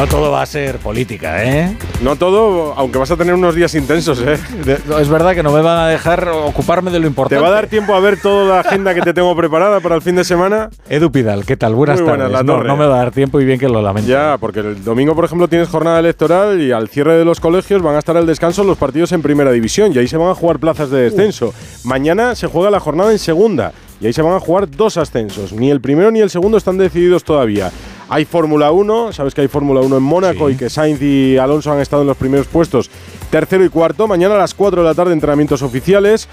No todo va a ser política, ¿eh? No todo, aunque vas a tener unos días intensos, ¿eh? es verdad que no me van a dejar ocuparme de lo importante. ¿Te va a dar tiempo a ver toda la agenda que te tengo preparada para el fin de semana? Edu Pidal, ¿qué tal? Buenas Muy tardes. buenas, la no, torre. no me va a dar tiempo y bien que lo lamento. Ya, porque el domingo, por ejemplo, tienes jornada electoral y al cierre de los colegios van a estar al descanso los partidos en primera división y ahí se van a jugar plazas de descenso. Mañana se juega la jornada en segunda y ahí se van a jugar dos ascensos. Ni el primero ni el segundo están decididos todavía. Hay Fórmula 1, sabes que hay Fórmula 1 en Mónaco Sí. y que Sainz y Alonso han estado en los primeros puestos, tercero y cuarto. Mañana a las 4 de la tarde entrenamientos oficiales.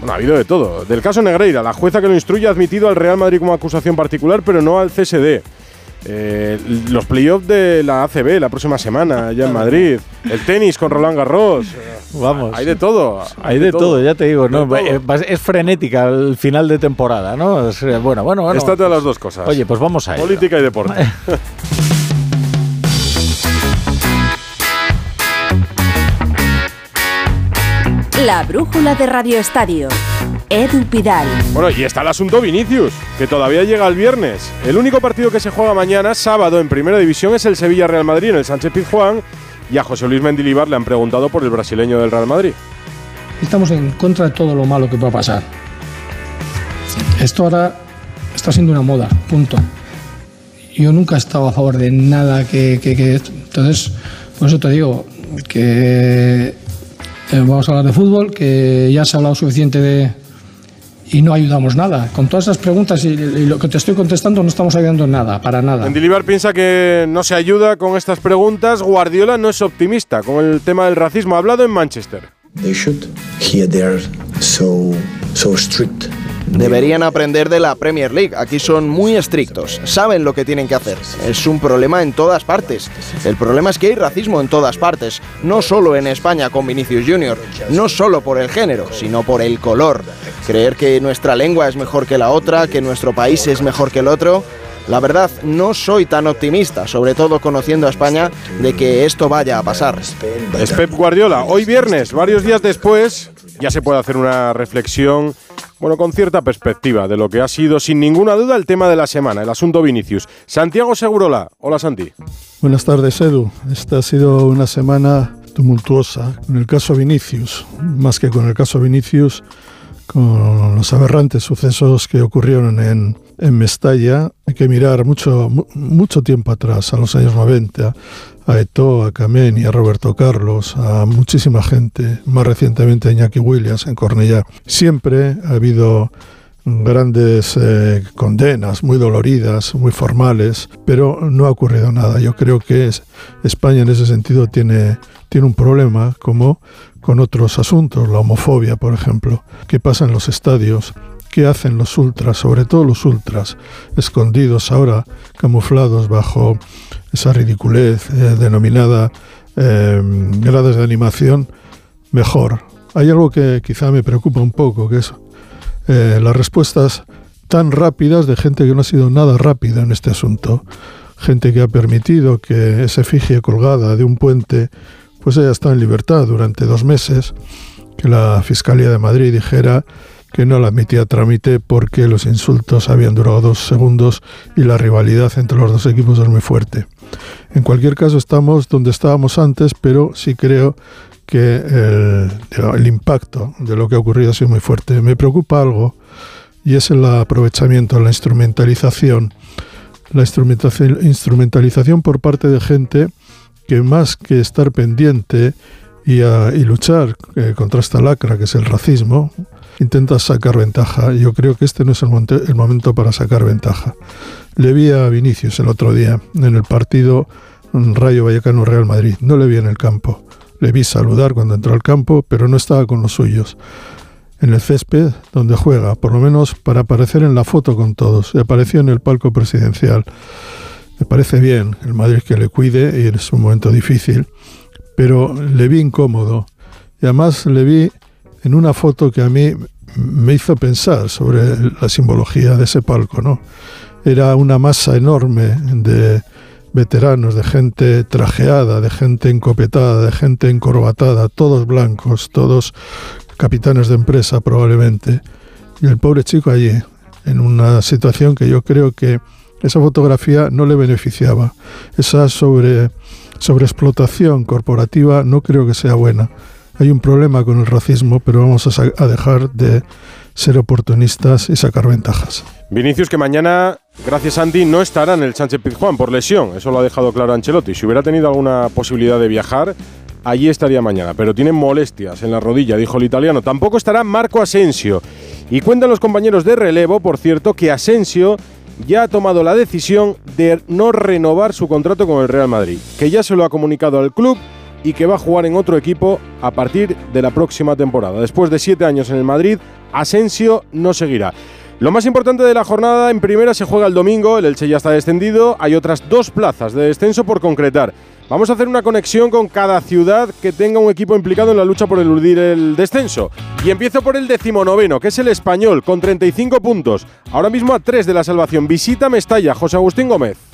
Bueno, ha habido de todo. Del caso Negreira, la jueza que lo instruye ha admitido al Real Madrid como acusación particular, pero no al CSD. Eh, los playoffs de la ACB la próxima semana, ya en Madrid. El tenis con Roland Garros. Vamos. Hay de todo. Hay de todo, ya te digo. De. Eh, Es frenética el final de temporada, ¿no? Es, bueno, bueno, bueno. Estate a las dos cosas. Oye, pues vamos a ello. Política y deporte. La brújula de Radio Estadio. Edu Pidal. Bueno, y está el asunto Vinicius, que todavía llega el viernes. El único partido que se juega mañana, sábado, en Primera División es el Sevilla-Real Madrid en el Sánchez Pizjuán. Y a José Luis Mendilibar le han preguntado por el brasileño del Real Madrid. Estamos en contra de todo lo malo que pueda pasar. Esto ahora está siendo una moda, punto. Yo nunca he estado a favor de nada que... que- que- entonces, por eso te digo que eh, vamos a hablar de fútbol, que ya se ha hablado suficiente de... Y no ayudamos nada. Con todas esas preguntas y, y lo que te estoy contestando no estamos ayudando en nada, para nada. Mendilibar piensa que no se ayuda con estas preguntas. Guardiola no es optimista con el tema del racismo. Ha hablado en Manchester. They should. Here they are so so strict. Deberían aprender de la Premier League. Aquí son muy estrictos. Saben lo que tienen que hacer. Es un problema en todas partes. El problema es que hay racismo en todas partes. No solo en España con Vinicius Junior. No solo por el género, sino por el color. Creer que nuestra lengua es mejor que la otra, que nuestro país es mejor que el otro. La verdad, no soy tan optimista, sobre todo conociendo a España, de que esto vaya a pasar. Pep Guardiola. Hoy viernes, varios días después, ya se puede hacer una reflexión, bueno, con cierta perspectiva de lo que ha sido, sin ninguna duda, el tema de la semana, el asunto Vinicius. Santiago Segurola. Hola, Santi. Buenas tardes, Edu. Esta ha sido una semana tumultuosa. En el caso Vinicius, más que con el caso Vinicius, con los aberrantes sucesos que ocurrieron en, en Mestalla, hay que mirar mucho, mu- mucho tiempo atrás, a los años 90, a Eto'o, a Cameni, a Roberto Carlos, a muchísima gente, más recientemente a Iñaki Williams en Cornellá. Siempre ha habido grandes eh, condenas muy doloridas, muy formales, pero no ha ocurrido nada. Yo creo que es- España en ese sentido tiene, tiene un problema como con otros asuntos, la homofobia, por ejemplo. ¿Qué pasa en los estadios? ¿Qué hacen los ultras, sobre todo los ultras, escondidos ahora, camuflados bajo esa ridiculez eh, denominada eh, gradas de animación? Mejor. Hay algo que quizá me preocupa un poco, que es eh, las respuestas tan rápidas de gente que no ha sido nada rápida en este asunto. Gente que ha permitido que esa efigie colgada de un puente pues haya estado en libertad durante dos meses, que la Fiscalía de Madrid dijera que no la admitía a trámite porque los insultos habían durado dos segundos y la rivalidad entre los dos equipos es muy fuerte. En cualquier caso estamos donde estábamos antes, pero sí creo que el, el impacto de lo que ha ocurrido ha sido muy fuerte. Me preocupa algo y es el aprovechamiento, la instrumentalización, la instrumentalización por parte de gente que más que estar pendiente y, a- y luchar eh, contra esta lacra que es el racismo, intenta sacar ventaja. Yo creo que este no es el, monte- el momento para sacar ventaja. Le vi a Vinicius el otro día en el partido Rayo Vallecano Real Madrid. No le vi en el campo. Le vi saludar cuando entró al campo, pero no estaba con los suyos. En el césped, donde juega, por lo menos para aparecer en la foto con todos. Y apareció en el palco presidencial. Me parece bien el Madrid que le cuide y es un momento difícil, pero le vi incómodo. Y además le vi en una foto que a mí me hizo pensar sobre la simbología de ese palco, ¿no? Era una masa enorme de veteranos, de gente trajeada, de gente encopetada, de gente encorbatada, todos blancos, todos capitanes de empresa probablemente. Y el pobre chico allí, en una situación que yo creo que esa fotografía no le beneficiaba. Esa sobre sobreexplotación corporativa no creo que sea buena. Hay un problema con el racismo, pero vamos a, dejar de ser oportunistas y sacar ventajas. Vinicius que mañana, gracias Andy, no estará en el Sánchez Pizjuán por lesión, eso lo ha dejado claro Ancelotti. Si hubiera tenido alguna posibilidad de viajar, allí estaría mañana, pero tiene molestias en la rodilla, dijo el italiano. Tampoco estará Marco Asensio. Y cuentan los compañeros de relevo, por cierto, que Asensio ya ha tomado la decisión de no renovar su contrato con el Real Madrid, que ya se lo ha comunicado al club y que va a jugar en otro equipo a partir de la próxima temporada. Después de siete años en el Madrid, Asensio no seguirá. Lo más importante de la jornada en primera se juega el domingo, el Elche ya está descendido, hay otras dos plazas de descenso por concretar. Vamos a hacer una conexión con cada ciudad que tenga un equipo implicado en la lucha por eludir el descenso. Y empiezo por el decimonoveno, que es el español, con 35 puntos. Ahora mismo a 3 de la salvación. Visita Mestalla, José Agustín Gómez.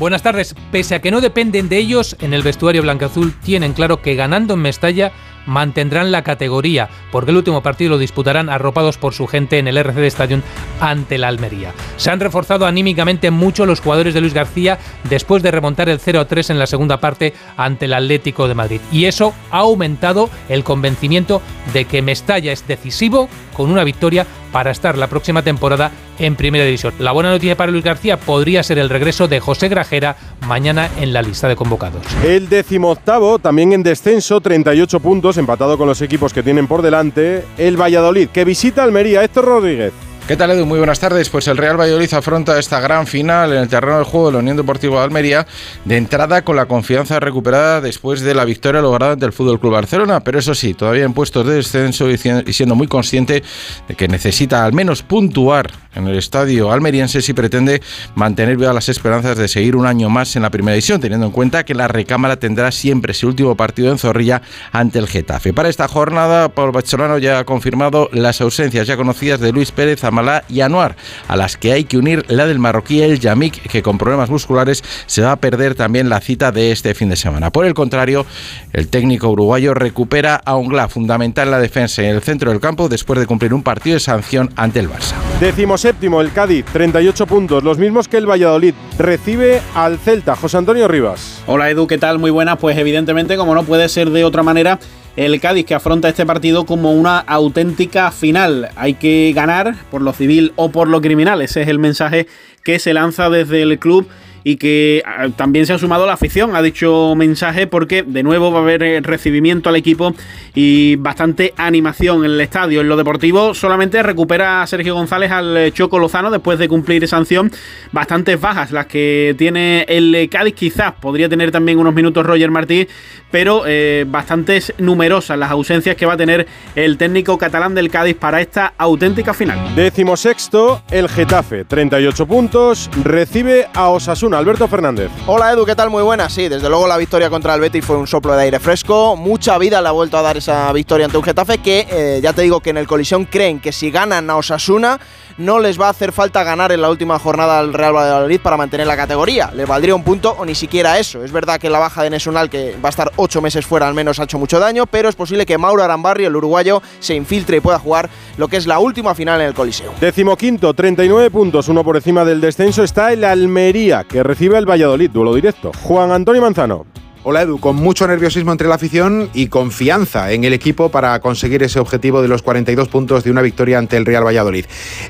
Buenas tardes. Pese a que no dependen de ellos, en el vestuario blanca-azul tienen claro que ganando en Mestalla mantendrán la categoría, porque el último partido lo disputarán arropados por su gente en el RCD Stadium ante la Almería. Se han reforzado anímicamente mucho los jugadores de Luis García después de remontar el 0-3 en la segunda parte ante el Atlético de Madrid. Y eso ha aumentado el convencimiento de que Mestalla es decisivo con una victoria para estar la próxima temporada en Primera División. La buena noticia para Luis García podría ser el regreso de José Grajera mañana en la lista de convocados. El decimoctavo, también en descenso, 38 puntos, empatado con los equipos que tienen por delante, el Valladolid, que visita Almería. Héctor Rodríguez. ¿Qué tal Edu? Muy buenas tardes. Pues el Real Valladolid afronta esta gran final en el terreno del juego de la Unión Deportiva de Almería, de entrada con la confianza recuperada después de la victoria lograda ante el Fútbol Club Barcelona, pero eso sí, todavía en puestos de descenso y siendo muy consciente de que necesita al menos puntuar en el estadio almeriense si pretende mantener vivas las esperanzas de seguir un año más en la primera división, teniendo en cuenta que la recámara tendrá siempre su último partido en Zorrilla ante el Getafe. Para esta jornada, Pablo Bacholano ya ha confirmado las ausencias ya conocidas de Luis Pérez, y Anuar, a las que hay que unir la del marroquí El Yamik, que con problemas musculares se va a perder también la cita de este fin de semana. Por el contrario, el técnico uruguayo recupera a Ungla, fundamental en la defensa en el centro del campo, después de cumplir un partido de sanción ante el Barça. Décimo séptimo, el Cádiz, 38 puntos, los mismos que el Valladolid. Recibe al Celta, José Antonio Rivas. Hola Edu, ¿qué tal? Muy buenas. Pues evidentemente, como no puede ser de otra manera, el Cádiz que afronta este partido como una auténtica final. Hay que ganar por lo civil o por lo criminal. Ese es el mensaje que se lanza desde el club y que ah, también se ha sumado la afición a dicho mensaje porque de nuevo va a haber eh, recibimiento al equipo y bastante animación en el estadio. En lo deportivo solamente recupera a Sergio González al eh, Choco Lozano después de cumplir sanción. Bastantes bajas las que tiene el eh, Cádiz, quizás podría tener también unos minutos Roger Martí, pero bastantes numerosas las ausencias que va a tener el técnico catalán del Cádiz para esta auténtica final. Décimo sexto, el Getafe, 38 puntos, recibe a Osasuna Alberto Fernández. Hola Edu, ¿qué tal? Muy buena. Sí, desde luego la victoria contra el Betis fue un soplo de aire fresco. Mucha vida le ha vuelto a dar esa victoria ante un Getafe que eh, ya te digo que en el colisión creen que si ganan a Osasuna no les va a hacer falta ganar en la última jornada al Real Valladolid para mantener la categoría. Les valdría un punto o ni siquiera eso. Es verdad que la baja de Nesunal, que va a estar ocho meses fuera, al menos ha hecho mucho daño, pero es posible que Mauro Arambarri, el uruguayo, se infiltre y pueda jugar lo que es la última final en el Coliseo. Decimoquinto, 39 puntos, uno por encima del descenso, está el Almería, que recibe el Valladolid, duelo directo. Juan Antonio Manzano. Hola Edu, con mucho nerviosismo entre la afición y confianza en el equipo para conseguir ese objetivo de los 42 puntos de una victoria ante el Real Valladolid.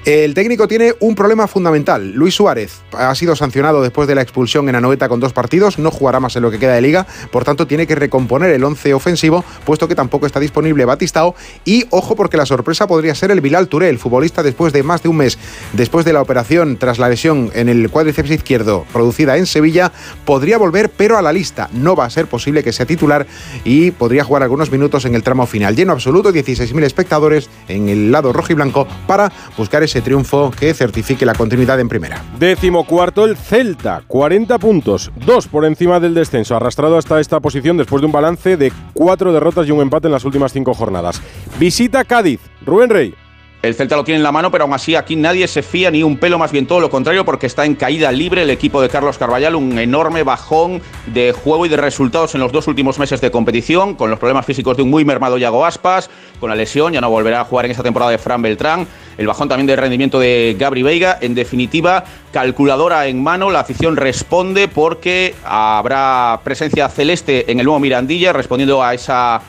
El técnico tiene un problema fundamental. Luis Suárez ha sido sancionado después de la expulsión en Anoeta con dos partidos, no jugará más en lo que queda de liga, por tanto tiene que recomponer el 11 ofensivo, puesto que tampoco está disponible Batistao. Y ojo porque la sorpresa podría ser el Bilal Touré, el futbolista después de más de un mes. Después de la operación tras la lesión en el cuádriceps izquierdo producida en Sevilla, podría volver pero a la lista, no va a ser posible que sea titular y podría jugar algunos minutos en el tramo final. Lleno absoluto, 16.000 espectadores en el lado rojo y blanco para buscar ese triunfo que certifique la continuidad en primera. Décimo cuarto el Celta, 40 puntos, dos por encima del descenso, arrastrado hasta esta posición después de un balance de cuatro derrotas y un empate en las últimas cinco jornadas. Visita Cádiz, Rubén Rey. El Celta lo tiene en la mano, pero aún así aquí nadie se fía ni un pelo, más bien todo lo contrario, porque está en caída libre el equipo de Carlos Carballal, un enorme bajón de juego y de resultados en los dos últimos meses de competición, con los problemas físicos de un muy mermado Yago Aspas, con la lesión, ya no volverá a jugar en esta temporada de Fran Beltrán, el bajón también del rendimiento de Gabri Veiga, en definitiva, calculadora en mano, la afición responde porque habrá presencia celeste en el nuevo Mirandilla, respondiendo a esa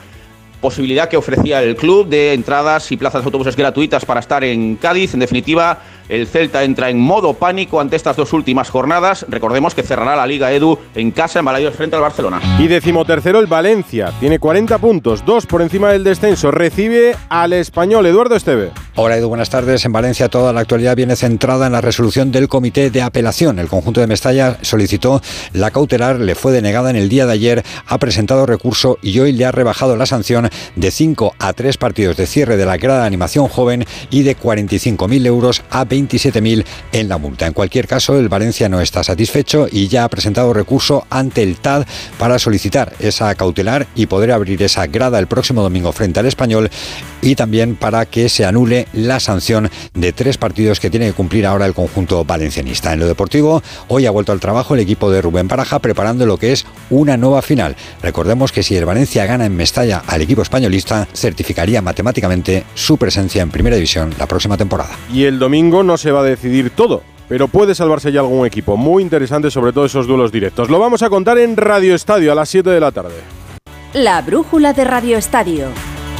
posibilidad que ofrecía el club de entradas y plazas de autobuses gratuitas para estar en Cádiz. En definitiva, el Celta entra en modo pánico ante estas dos últimas jornadas. Recordemos que cerrará la Liga Edu en casa en Balaídos frente al Barcelona. Y decimotercero el Valencia. Tiene 40 puntos, dos por encima del descenso. Recibe al español Eduardo Esteve. Hola Edu, buenas tardes. En Valencia toda la actualidad viene centrada en la resolución del Comité de Apelación. El conjunto de Mestalla solicitó la cautelar, le fue denegada en el día de ayer, ha presentado recurso y hoy le ha rebajado la sanción de 5 a 3 partidos de cierre de la grada de animación joven y de 45.000 euros a 27.000 en la multa. En cualquier caso, el Valencia no está satisfecho y ya ha presentado recurso ante el TAD para solicitar esa cautelar y poder abrir esa grada el próximo domingo frente al español y también para que se anule la sanción de tres partidos que tiene que cumplir ahora el conjunto valencianista. En lo deportivo, hoy ha vuelto al trabajo el equipo de Rubén Baraja preparando lo que es una nueva final. Recordemos que si el Valencia gana en Mestalla al equipo españolista, certificaría matemáticamente su presencia en Primera División la próxima temporada. Y el domingo no se va a decidir todo. Pero puede salvarse ya algún equipo muy interesante, sobre todo esos duelos directos. Lo vamos a contar en Radio Estadio a las 7 de la tarde. La brújula de Radio Estadio.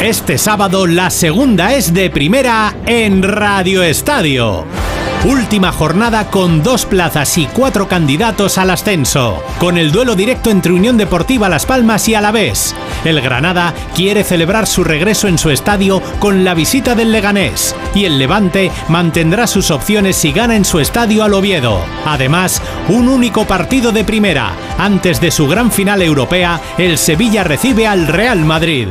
Este sábado la segunda es de primera en Radio Estadio. Última jornada con dos plazas y cuatro candidatos al ascenso, con el duelo directo entre Unión Deportiva Las Palmas y Alavés. El Granada quiere celebrar su regreso en su estadio con la visita del Leganés y el Levante mantendrá sus opciones si gana en su estadio al Oviedo. Además, un único partido de primera. Antes de su gran final europea, el Sevilla recibe al Real Madrid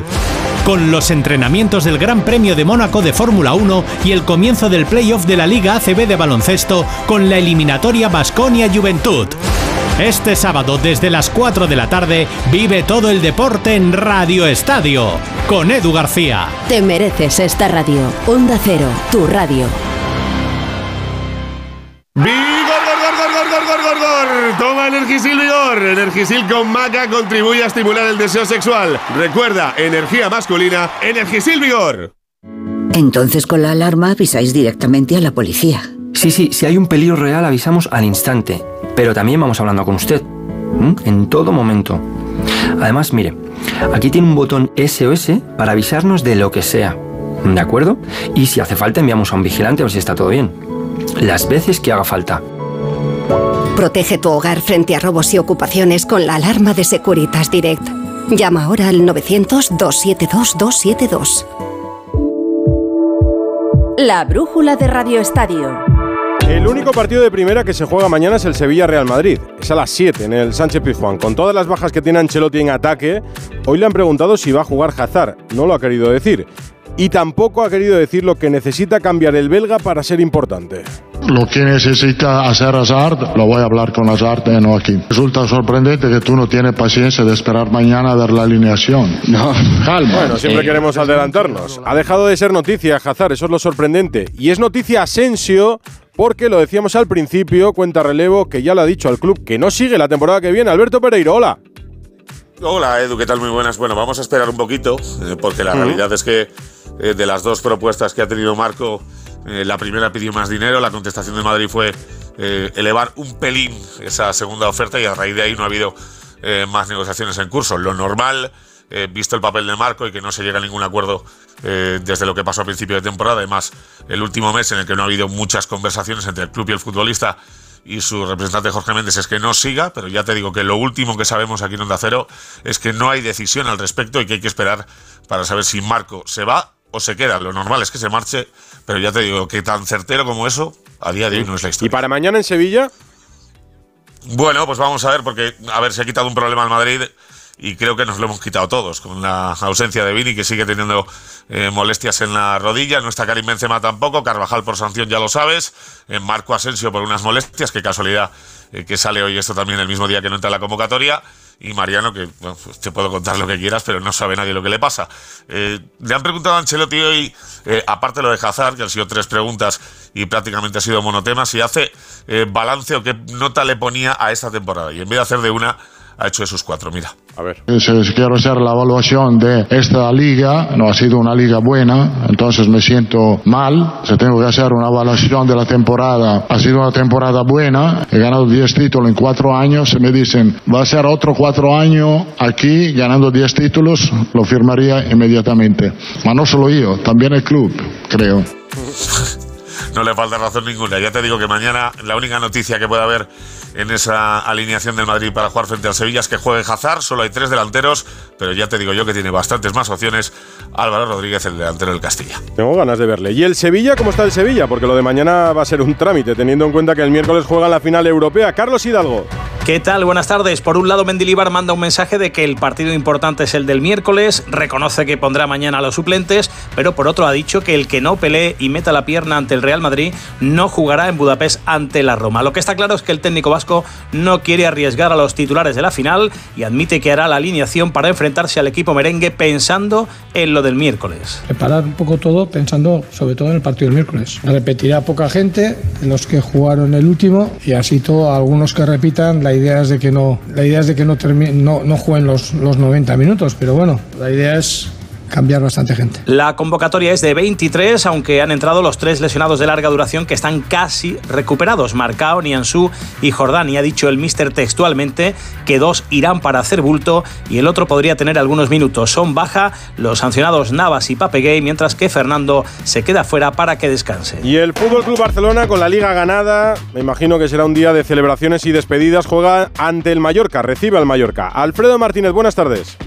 con los entrenamientos del Gran Premio de Mónaco de Fórmula 1 y el comienzo del playoff de la Liga ACB de baloncesto con la eliminatoria Basconia Juventud. Este sábado desde las 4 de la tarde vive todo el deporte en Radio Estadio con Edu García. Te mereces esta radio. Onda Cero, tu radio. ¡Vigor, Toma Energisil Vigor. Energisil con maca contribuye a estimular el deseo sexual. Recuerda, energía masculina, Energisil Vigor. Entonces con la alarma avisáis directamente a la policía. Sí, sí, si hay un peligro real avisamos al instante. Pero también vamos hablando con usted. ¿m? En todo momento. Además, mire, aquí tiene un botón SOS para avisarnos de lo que sea. ¿De acuerdo? Y si hace falta enviamos a un vigilante a ver si está todo bien. Las veces que haga falta. Protege tu hogar frente a robos y ocupaciones con la alarma de Securitas Direct. Llama ahora al 900-272-272. La brújula de Radio Estadio. El único partido de primera que se juega mañana es el Sevilla-Real Madrid. Es a las 7 en el Sánchez Pizjuán. Con todas las bajas que tiene Ancelotti en ataque, hoy le han preguntado si va a jugar Hazard. No lo ha querido decir. Y tampoco ha querido decir lo que necesita cambiar el belga para ser importante. Lo que necesita hacer Hazard, lo voy a hablar con Hazard, eh, no aquí. Resulta sorprendente que tú no tienes paciencia de esperar mañana a ver la alineación. No, calma. Bueno, siempre queremos adelantarnos. Ha dejado de ser noticia Hazard, eso es lo sorprendente. Y es noticia Asensio porque lo decíamos al principio, cuenta relevo, que ya lo ha dicho al club que no sigue la temporada que viene. Alberto Pereiro, hola. Hola Edu, ¿qué tal? Muy buenas. Bueno, vamos a esperar un poquito, eh, porque la Ujú. realidad es que eh, de las dos propuestas que ha tenido Marco, eh, la primera pidió más dinero, la contestación de Madrid fue eh, elevar un pelín esa segunda oferta y a raíz de ahí no ha habido eh, más negociaciones en curso. Lo normal, visto el papel de Marco y que no se llega a ningún acuerdo desde lo que pasó a principio de temporada, además el último mes en el que no ha habido muchas conversaciones entre el club y el futbolista y su representante Jorge Méndez es que no siga, pero ya te digo que lo último que sabemos aquí en Onda Cero es que no hay decisión al respecto y que hay que esperar para saber si Marco se va o se queda. Lo normal es que se marche, pero ya te digo que tan certero como eso, a día de hoy no es la historia. ¿Y para mañana en Sevilla? Bueno, pues vamos a ver, porque a ver, se ha quitado un problema al Madrid y creo que nos lo hemos quitado todos con la ausencia de Vini que sigue teniendo eh, molestias en la rodilla, no está Karim Benzema tampoco, Carvajal por sanción ya lo sabes, en Marco Asensio por unas molestias, qué casualidad eh, que sale hoy esto también el mismo día que no entra en la convocatoria y Mariano, que pues te puedo contar lo que quieras, pero no sabe nadie lo que le pasa. Eh, le han preguntado a Ancelotti hoy, eh, aparte lo de Hazard, que han sido tres preguntas y prácticamente ha sido monotema, si hace eh, balance o qué nota le ponía a esta temporada. Y en vez de hacer de una, ha hecho de sus cuatro. Mira, a ver. Si quiero hacer la evaluación de esta liga, no ha sido una liga buena, entonces me siento mal. Si tengo que hacer una evaluación de la temporada, ha sido una temporada buena, he ganado 10 títulos en cuatro años, si me dicen, va a ser otro cuatro años aquí ganando 10 títulos, lo firmaría inmediatamente. Ma no solo yo, también el club, creo. no le falta razón ninguna. Ya te digo que mañana la única noticia que puede haber en esa alineación del Madrid para jugar frente al Sevilla es que juegue Hazard. Solo hay tres delanteros, pero ya te digo yo que tiene bastantes más opciones. Álvaro Rodríguez, el delantero del Castilla. Tengo ganas de verle. ¿Y el Sevilla? ¿Cómo está el Sevilla? Porque lo de mañana va a ser un trámite, teniendo en cuenta que el miércoles juega la final europea. Carlos Hidalgo. ¿Qué tal? Buenas tardes. Por un lado, Mendilibar manda un mensaje de que el partido importante es el del miércoles, reconoce que pondrá mañana a los suplentes, pero por otro ha dicho que el que no pelee y meta la pierna ante el Real Madrid no jugará en Budapest ante la Roma. Lo que está claro es que el técnico vasco no quiere arriesgar a los titulares de la final y admite que hará la alineación para enfrentarse al equipo merengue pensando en lo del miércoles. Preparar un poco todo pensando sobre todo en el partido del miércoles. Repetirá poca gente, los que jugaron el último y así todo algunos que repitan la idea es de que no, la idea es de que no, no, no jueguen los, los 90 minutos, pero bueno, la idea es cambiar bastante gente. La convocatoria es de 23, aunque han entrado los tres lesionados de larga duración que están casi recuperados, Marcao, Nianzú y Jordani. Ha dicho el míster textualmente que dos irán para hacer bulto y el otro podría tener algunos minutos. Son baja los sancionados Navas y Papeguey, mientras que Fernando se queda fuera para que descanse. Y el Fútbol Club Barcelona con la liga ganada, me imagino que será un día de celebraciones y despedidas, juega ante el Mallorca, recibe al Mallorca. Alfredo Martínez, buenas tardes.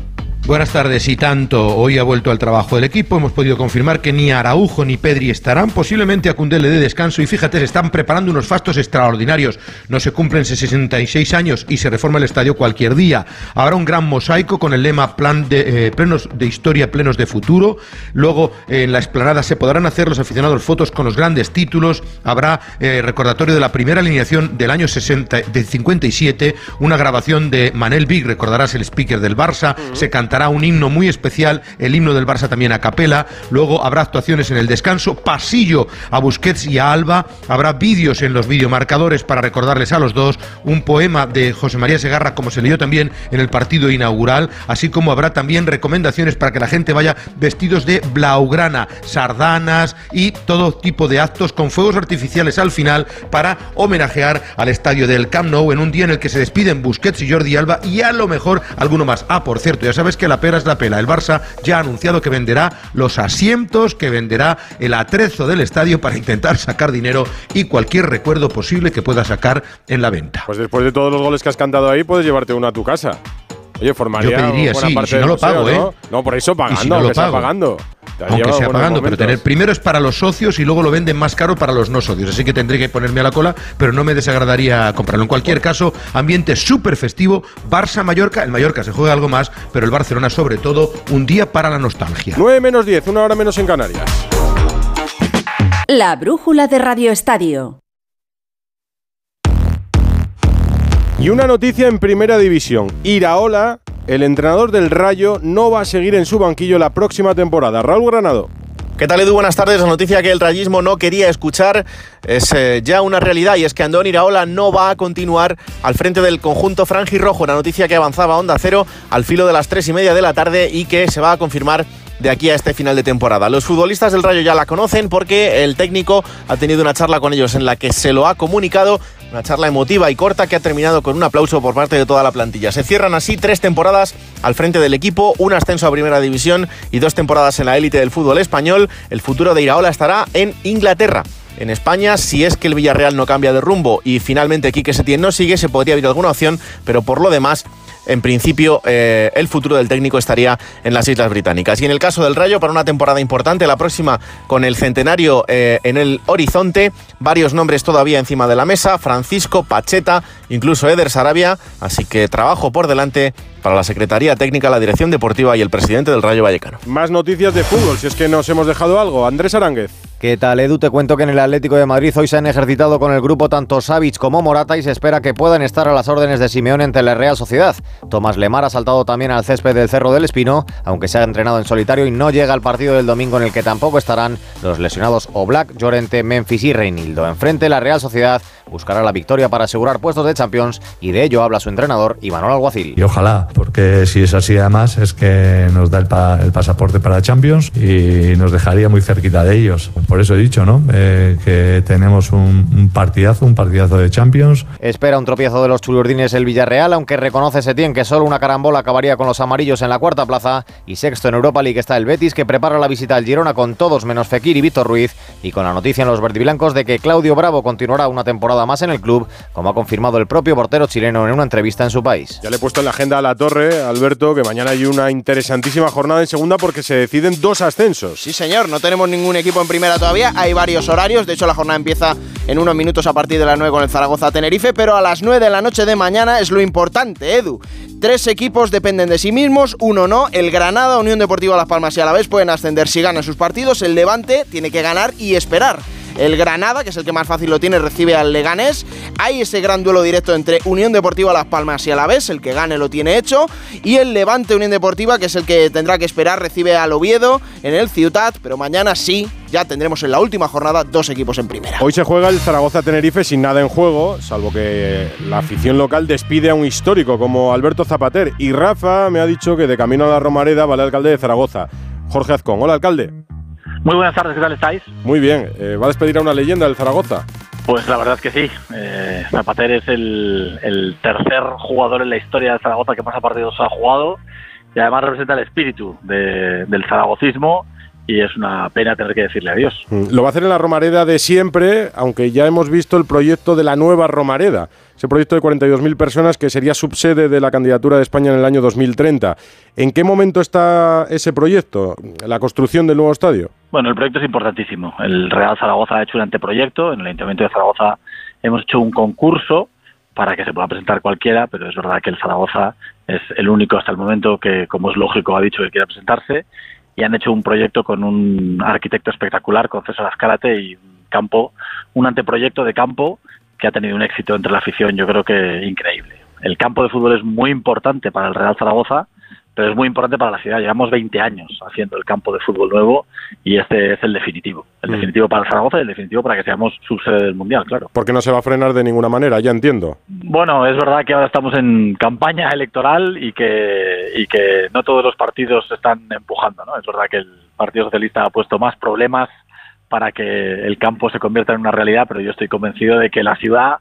Buenas tardes y tanto. Hoy ha vuelto al trabajo del equipo. Hemos podido confirmar que ni Araujo ni Pedri estarán. Posiblemente a Cundé le dé descanso. Y fíjate, se están preparando unos fastos extraordinarios. No se cumplen 66 años y se reforma el estadio cualquier día. Habrá un gran mosaico con el lema plan de, eh, plenos de historia, plenos de futuro. Luego eh, en la explanada se podrán hacer los aficionados fotos con los grandes títulos. Habrá eh, recordatorio de la primera alineación del año 60, de 57. Una grabación de Manel Big, recordarás el speaker del Barça. Se cantará un himno muy especial, el himno del Barça también a capela, luego habrá actuaciones en el descanso, pasillo a Busquets y a Alba, habrá vídeos en los videomarcadores para recordarles a los dos, un poema de José María Segarra como se leyó también en el partido inaugural, así como habrá también recomendaciones para que la gente vaya vestidos de blaugrana, sardanas y todo tipo de actos con fuegos artificiales al final para homenajear al estadio del Camp Nou en un día en el que se despiden Busquets y Jordi Alba y a lo mejor alguno más. Ah, por cierto, ya sabes que la pera es la pela. El Barça ya ha anunciado que venderá los asientos, que venderá el atrezo del estadio para intentar sacar dinero y cualquier recuerdo posible que pueda sacar en la venta. Pues después de todos los goles que has cantado ahí, puedes llevarte uno a tu casa. Oye, formaría Yo pediría, buena sí, parte si no lo museo, pago, ¿no? ¿eh? No, por eso pagando, Y si no lo pago. pagando. Aunque sea pagando, pero tener primero es para los socios y luego lo venden más caro para los no socios. Así que tendré que ponerme a la cola, pero no me desagradaría comprarlo. En cualquier caso, ambiente súper festivo. Barça-Mallorca. El Mallorca se juega algo más, pero el Barcelona, sobre todo, un día para la nostalgia. 9 menos 10, una hora menos en Canarias. La brújula de Radio Estadio. Y una noticia en primera división. Iraola, el entrenador del Rayo, no va a seguir en su banquillo la próxima temporada. Raúl Granado. ¿Qué tal Edu? Buenas tardes. La noticia que el rayismo no quería escuchar es eh, ya una realidad y es que Andón Iraola no va a continuar al frente del conjunto franjirrojo. Una noticia que avanzaba Onda Cero al filo de las tres y media de la tarde y que se va a confirmar de aquí a este final de temporada. Los futbolistas del Rayo ya la conocen porque el técnico ha tenido una charla con ellos en la que se lo ha comunicado, una charla emotiva y corta que ha terminado con un aplauso por parte de toda la plantilla. Se cierran así tres temporadas al frente del equipo, un ascenso a Primera División y dos temporadas en la élite del fútbol español. El futuro de Iraola estará en Inglaterra. En España, si es que el Villarreal no cambia de rumbo y finalmente Quique Setién no sigue, se podría abrir alguna opción, pero por lo demás en principio eh, el futuro del técnico estaría en las Islas Británicas. Y en el caso del Rayo, para una temporada importante, la próxima con el centenario eh, en el horizonte, varios nombres todavía encima de la mesa, Francisco, Pacheta, incluso Eder Sarabia, así que trabajo por delante para la Secretaría Técnica, la Dirección Deportiva y el presidente del Rayo Vallecano. Más noticias de fútbol, si es que nos hemos dejado algo. Andrés Aránguez. ¿Qué tal, Edu? Te cuento que en el Atlético de Madrid hoy se han ejercitado con el grupo tanto Savic como Morata y se espera que puedan estar a las órdenes de Simeón ante la Real Sociedad. Tomás Lemar ha saltado también al césped del Cerro del Espino, aunque se ha entrenado en solitario y no llega al partido del domingo en el que tampoco estarán los lesionados Oblak, Llorente, Memphis y Reinildo. Enfrente, la Real Sociedad buscará la victoria para asegurar puestos de Champions y de ello habla su entrenador Imanol Alguacil. Y ojalá, porque si es así además es que nos da el, pa- el pasaporte para Champions y nos dejaría muy cerquita de ellos. Por eso he dicho, ¿no? Eh, que tenemos un, un partidazo, un partidazo de Champions. Espera un tropiezo de los chulurdines el Villarreal, aunque reconoce Setién que solo una carambola acabaría con los amarillos en la cuarta plaza. Y sexto en Europa League está el Betis, que prepara la visita al Girona con todos menos Fekir y Víctor Ruiz. Y con la noticia en los verdiblancos de que Claudio Bravo continuará una temporada más en el club, como ha confirmado el propio portero chileno en una entrevista en su país. Ya le he puesto en la agenda a la torre, Alberto, que mañana hay una interesantísima jornada en segunda porque se deciden dos ascensos. Sí, señor, no tenemos ningún equipo en primera todavía, hay varios horarios, de hecho la jornada empieza en unos minutos a partir de las 9 con el Zaragoza Tenerife, pero a las 9 de la noche de mañana es lo importante, Edu. Tres equipos dependen de sí mismos, uno no, el Granada, Unión Deportiva Las Palmas y Alavés pueden ascender si ganan sus partidos, el Levante tiene que ganar y esperar. El Granada, que es el que más fácil lo tiene, recibe al Leganés. Hay ese gran duelo directo entre Unión Deportiva Las Palmas y Alavés, el que gane lo tiene hecho. Y el Levante Unión Deportiva, que es el que tendrá que esperar, recibe al Oviedo en el Ciutat. Pero mañana sí, ya tendremos en la última jornada dos equipos en primera. Hoy se juega el Zaragoza-Tenerife sin nada en juego, salvo que la afición local despide a un histórico como Alberto Zapater. Y Rafa me ha dicho que de camino a la Romareda va el alcalde de Zaragoza, Jorge Azcón. Hola, alcalde. Muy buenas tardes, ¿qué tal estáis? Muy bien. eh, ¿Va a despedir a una leyenda del Zaragoza? Pues la verdad es que sí. Eh, Zapater es el, el tercer jugador en la historia de Zaragoza que más partidos ha jugado y además representa el espíritu de- del zaragocismo y es una pena tener que decirle adiós. Mm, Lo va a hacer en la Romareda de siempre, aunque ya hemos visto el proyecto de la nueva Romareda, ese proyecto de 42.000 personas que sería subsede de la candidatura de España en el año 2030. ¿En qué momento está ese proyecto, la construcción del nuevo estadio? Bueno, el proyecto es importantísimo. El Real Zaragoza ha hecho un anteproyecto. En el Ayuntamiento de Zaragoza hemos hecho un concurso para que se pueda presentar cualquiera, pero es verdad que el Zaragoza es el único hasta el momento que, como es lógico, ha dicho que quiere presentarse. Y han hecho un proyecto con un arquitecto espectacular, con César Azcárate, y un campo, un anteproyecto de campo que ha tenido un éxito entre la afición, yo creo que increíble. El campo de fútbol es muy importante para el Real Zaragoza, pero es muy importante para la ciudad. Llevamos 20 años haciendo el campo de fútbol nuevo y este es el definitivo. El Mm. definitivo para el Zaragoza y el definitivo para que seamos subsede del Mundial, claro. Porque no se va a frenar de ninguna manera, ya entiendo. Bueno, es verdad que ahora estamos en campaña electoral y que, y que no todos los partidos están empujando, ¿no? Es verdad que el Partido Socialista ha puesto más problemas para que el campo se convierta en una realidad, pero yo estoy convencido de que la ciudad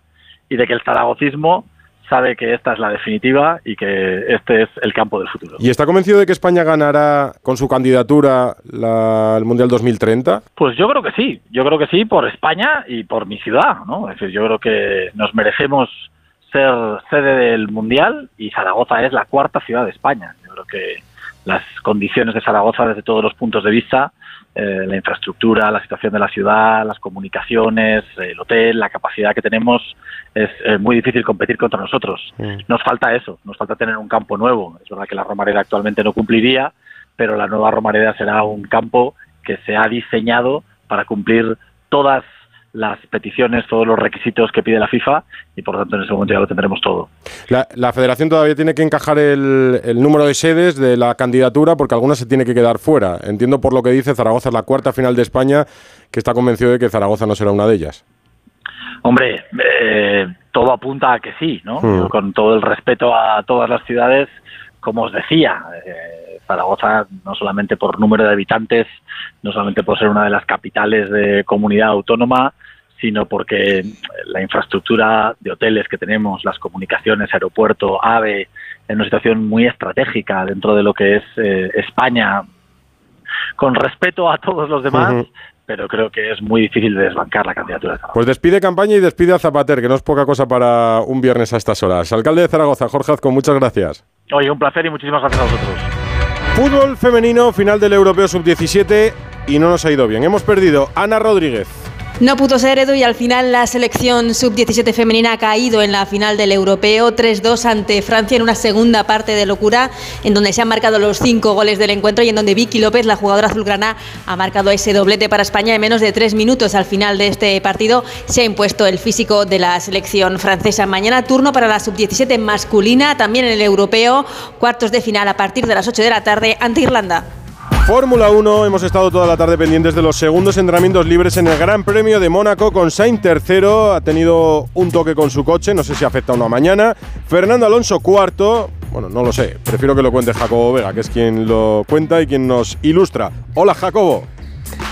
y de que el zaragocismo sabe que esta es la definitiva y que este es el campo del futuro. ¿Y está convencido de que España ganará con su candidatura la- el Mundial 2030? Pues yo creo que sí, yo creo que sí por España y por mi ciudad, ¿no? Es decir, yo creo que nos merecemos ser sede del Mundial y Zaragoza es la cuarta ciudad de España. Yo creo que las condiciones de Zaragoza desde todos los puntos de vista, eh, la infraestructura, la situación de la ciudad, las comunicaciones, el hotel, la capacidad que tenemos, es eh, muy difícil competir contra nosotros. Nos falta eso, nos falta tener un campo nuevo. Es verdad que la Romareda actualmente no cumpliría, pero la nueva Romareda será un campo que se ha diseñado para cumplir todas las peticiones, todos los requisitos que pide la FIFA y por lo tanto en ese momento ya lo tendremos todo. La, la federación todavía tiene que encajar el, el número de sedes de la candidatura porque alguna se tiene que quedar fuera. Entiendo por lo que dice, Zaragoza es la cuarta final de España, que está convencido de que Zaragoza no será una de ellas. Hombre, eh, todo apunta a que sí, ¿no? Hmm. Con todo el respeto a todas las ciudades, como os decía, eh, Zaragoza no solamente por número de habitantes, no solamente por ser una de las capitales de comunidad autónoma, sino porque la infraestructura de hoteles que tenemos, las comunicaciones, aeropuerto, AVE, en una situación muy estratégica dentro de lo que es eh, España, con respeto a todos los demás, pero creo que es muy difícil de desbancar la candidatura de Zaragoza. Pues despide campaña y despide a Zapater, que no es poca cosa para un viernes a estas horas. Alcalde de Zaragoza, Jorge Azcón, muchas gracias. Oye, un placer y muchísimas gracias a vosotros. Fútbol femenino, final del Europeo Sub-17 y no nos ha ido bien. Hemos perdido Ana Rodríguez. No pudo ser Edu y al final la selección sub-17 femenina ha caído en la final del europeo 3-2 ante Francia en una segunda parte de locura en donde se han marcado los cinco goles del encuentro y en donde Vicky López, la jugadora azulgrana, ha marcado ese doblete para España en menos de tres minutos. Al final de este partido se ha impuesto el físico de la selección francesa. Mañana turno para la sub-17 masculina, también en el europeo, cuartos de final a partir de las 8 de la tarde ante Irlanda. Fórmula 1, hemos estado toda la tarde pendientes de los segundos entrenamientos libres en el Gran Premio de Mónaco con Sainz tercero, ha tenido un toque con su coche, no sé si afecta a una mañana. Fernando Alonso cuarto, bueno, no lo sé, prefiero que lo cuente Jacobo Vega, que es quien lo cuenta y quien nos ilustra. Hola Jacobo.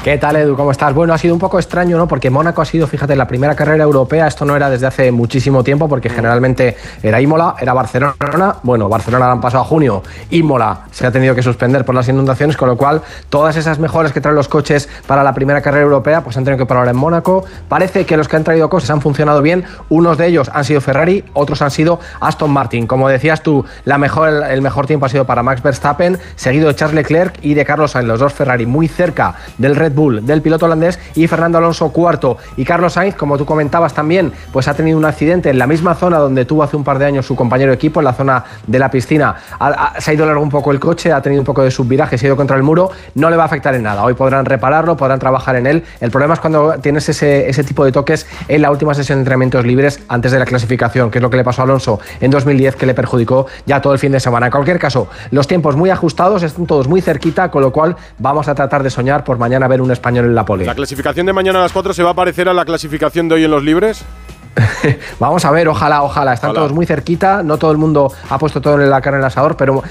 ¿Qué tal, Edu? ¿Cómo estás? Bueno, ha sido un poco extraño, ¿no? Porque Mónaco ha sido, fíjate, la primera carrera europea. Esto no era desde hace muchísimo tiempo, porque generalmente era Imola, era Barcelona. Bueno, Barcelona la han pasado a junio. Imola se ha tenido que suspender por las inundaciones, con lo cual todas esas mejoras que traen los coches para la primera carrera europea, pues han tenido que parar en Mónaco. Parece que los que han traído cosas han funcionado bien. Unos de ellos han sido Ferrari, otros han sido Aston Martin. Como decías tú, la mejor, el mejor tiempo ha sido para Max Verstappen, seguido de Charles Leclerc y de Carlos Sainz, los dos Ferrari muy cerca del Red Bull del piloto holandés y Fernando Alonso cuarto. Y Carlos Sainz, como tú comentabas también, pues ha tenido un accidente en la misma zona donde tuvo hace un par de años su compañero de equipo, en la zona de la piscina. Ha- ha- se ha ido largo un poco el coche, ha tenido un poco de subviraje, se ha ido contra el muro. No le va a afectar en nada. Hoy podrán repararlo, podrán trabajar en él. El problema es cuando tienes ese, ese tipo de toques en la última sesión de entrenamientos libres antes de la clasificación, que es lo que le pasó a Alonso en 2010, que le perjudicó ya todo el fin de semana. En cualquier caso, los tiempos muy ajustados, están todos muy cerquita, con lo cual vamos a tratar de soñar por mañana ver un español en la pole. ¿La clasificación de mañana a las 4 se va a parecer a la clasificación de hoy en los libres? Vamos a ver, ojalá, ojalá. Están Ojalá. todos muy cerquita, no todo el mundo ha puesto todo en la carne en el asador, pero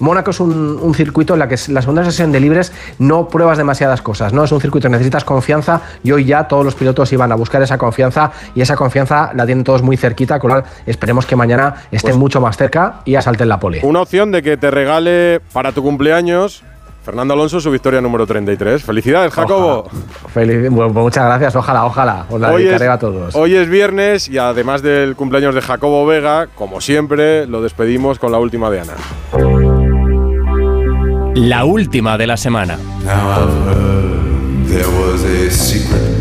Mónaco es un, un circuito en la que la segunda sesión de libres no pruebas demasiadas cosas, ¿no? Es un circuito que necesitas confianza y hoy ya todos los pilotos iban a buscar esa confianza y esa confianza la tienen todos muy cerquita, con lo cual esperemos que mañana estén mucho más cerca y asalten la pole. Una opción de que te regale para tu cumpleaños Fernando Alonso su victoria número 33. Felicidades, Jacobo. Feliz- bueno, pues muchas gracias, ojalá, ojalá. Os la Hoy dedicaré es, a todos. hoy es viernes y además del cumpleaños de Jacobo Vega, como siempre, lo despedimos con la última de Ana. La última de la semana. There was a secret chord.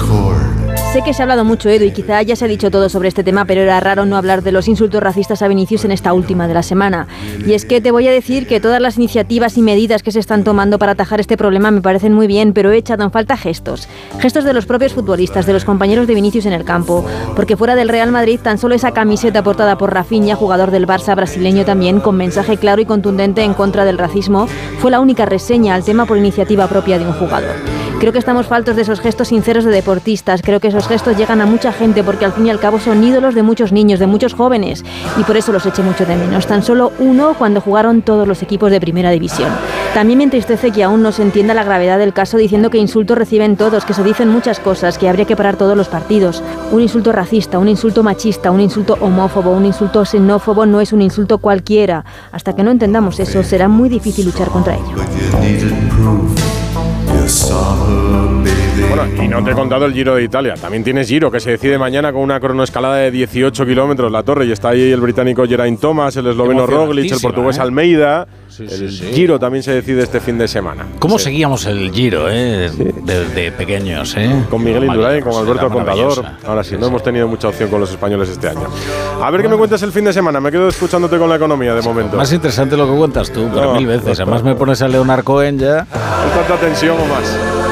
Sé que se ha hablado mucho, Edu, y quizá ya se ha dicho todo sobre este tema, pero era raro no hablar de los insultos racistas a Vinicius en esta última de la semana. Y es que te voy a decir que todas las iniciativas y medidas que se están tomando para atajar este problema me parecen muy bien, pero he echado en falta gestos. Gestos de los propios futbolistas, de los compañeros de Vinicius en el campo. Porque fuera del Real Madrid, tan solo esa camiseta portada por Rafinha, jugador del Barça brasileño también, con mensaje claro y contundente en contra del racismo, fue la única reseña al tema por iniciativa propia de un jugador. Creo que estamos faltos de esos gestos sinceros de deportistas. Creo que esos gestos llegan a mucha gente porque al fin y al cabo son ídolos de muchos niños, de muchos jóvenes. Y por eso los eché mucho de menos. Tan solo uno cuando jugaron todos los equipos de primera división. También me entristece que aún no se entienda la gravedad del caso diciendo que insultos reciben todos, que se dicen muchas cosas, que habría que parar todos los partidos. Un insulto racista, un insulto machista, un insulto homófobo, un insulto xenófobo no es un insulto cualquiera. Hasta que no entendamos eso, será muy difícil luchar contra ello. Bueno, y no te he contado el Giro de Italia. También tienes Giro, que se decide mañana con una cronoescalada de 18 kilómetros la torre. Y está ahí el británico Geraint Thomas, el esloveno Roglic, el portugués ¿eh? Almeida. Sí, el sí. Giro también se decide este fin de semana. ¿Cómo Sí. seguíamos el Giro, eh? De, de pequeños, eh? Con Miguel Indurain, con Alberto Contador. Ahora sí, no hemos tenido mucha opción con los españoles este año. A ver qué me cuentas el fin de semana. Me quedo escuchándote con la economía de momento. Más interesante lo que cuentas tú, pero No, mil veces. no, Además me pones a Leonard Cohen ya. ¿Hay tanta tensión o más?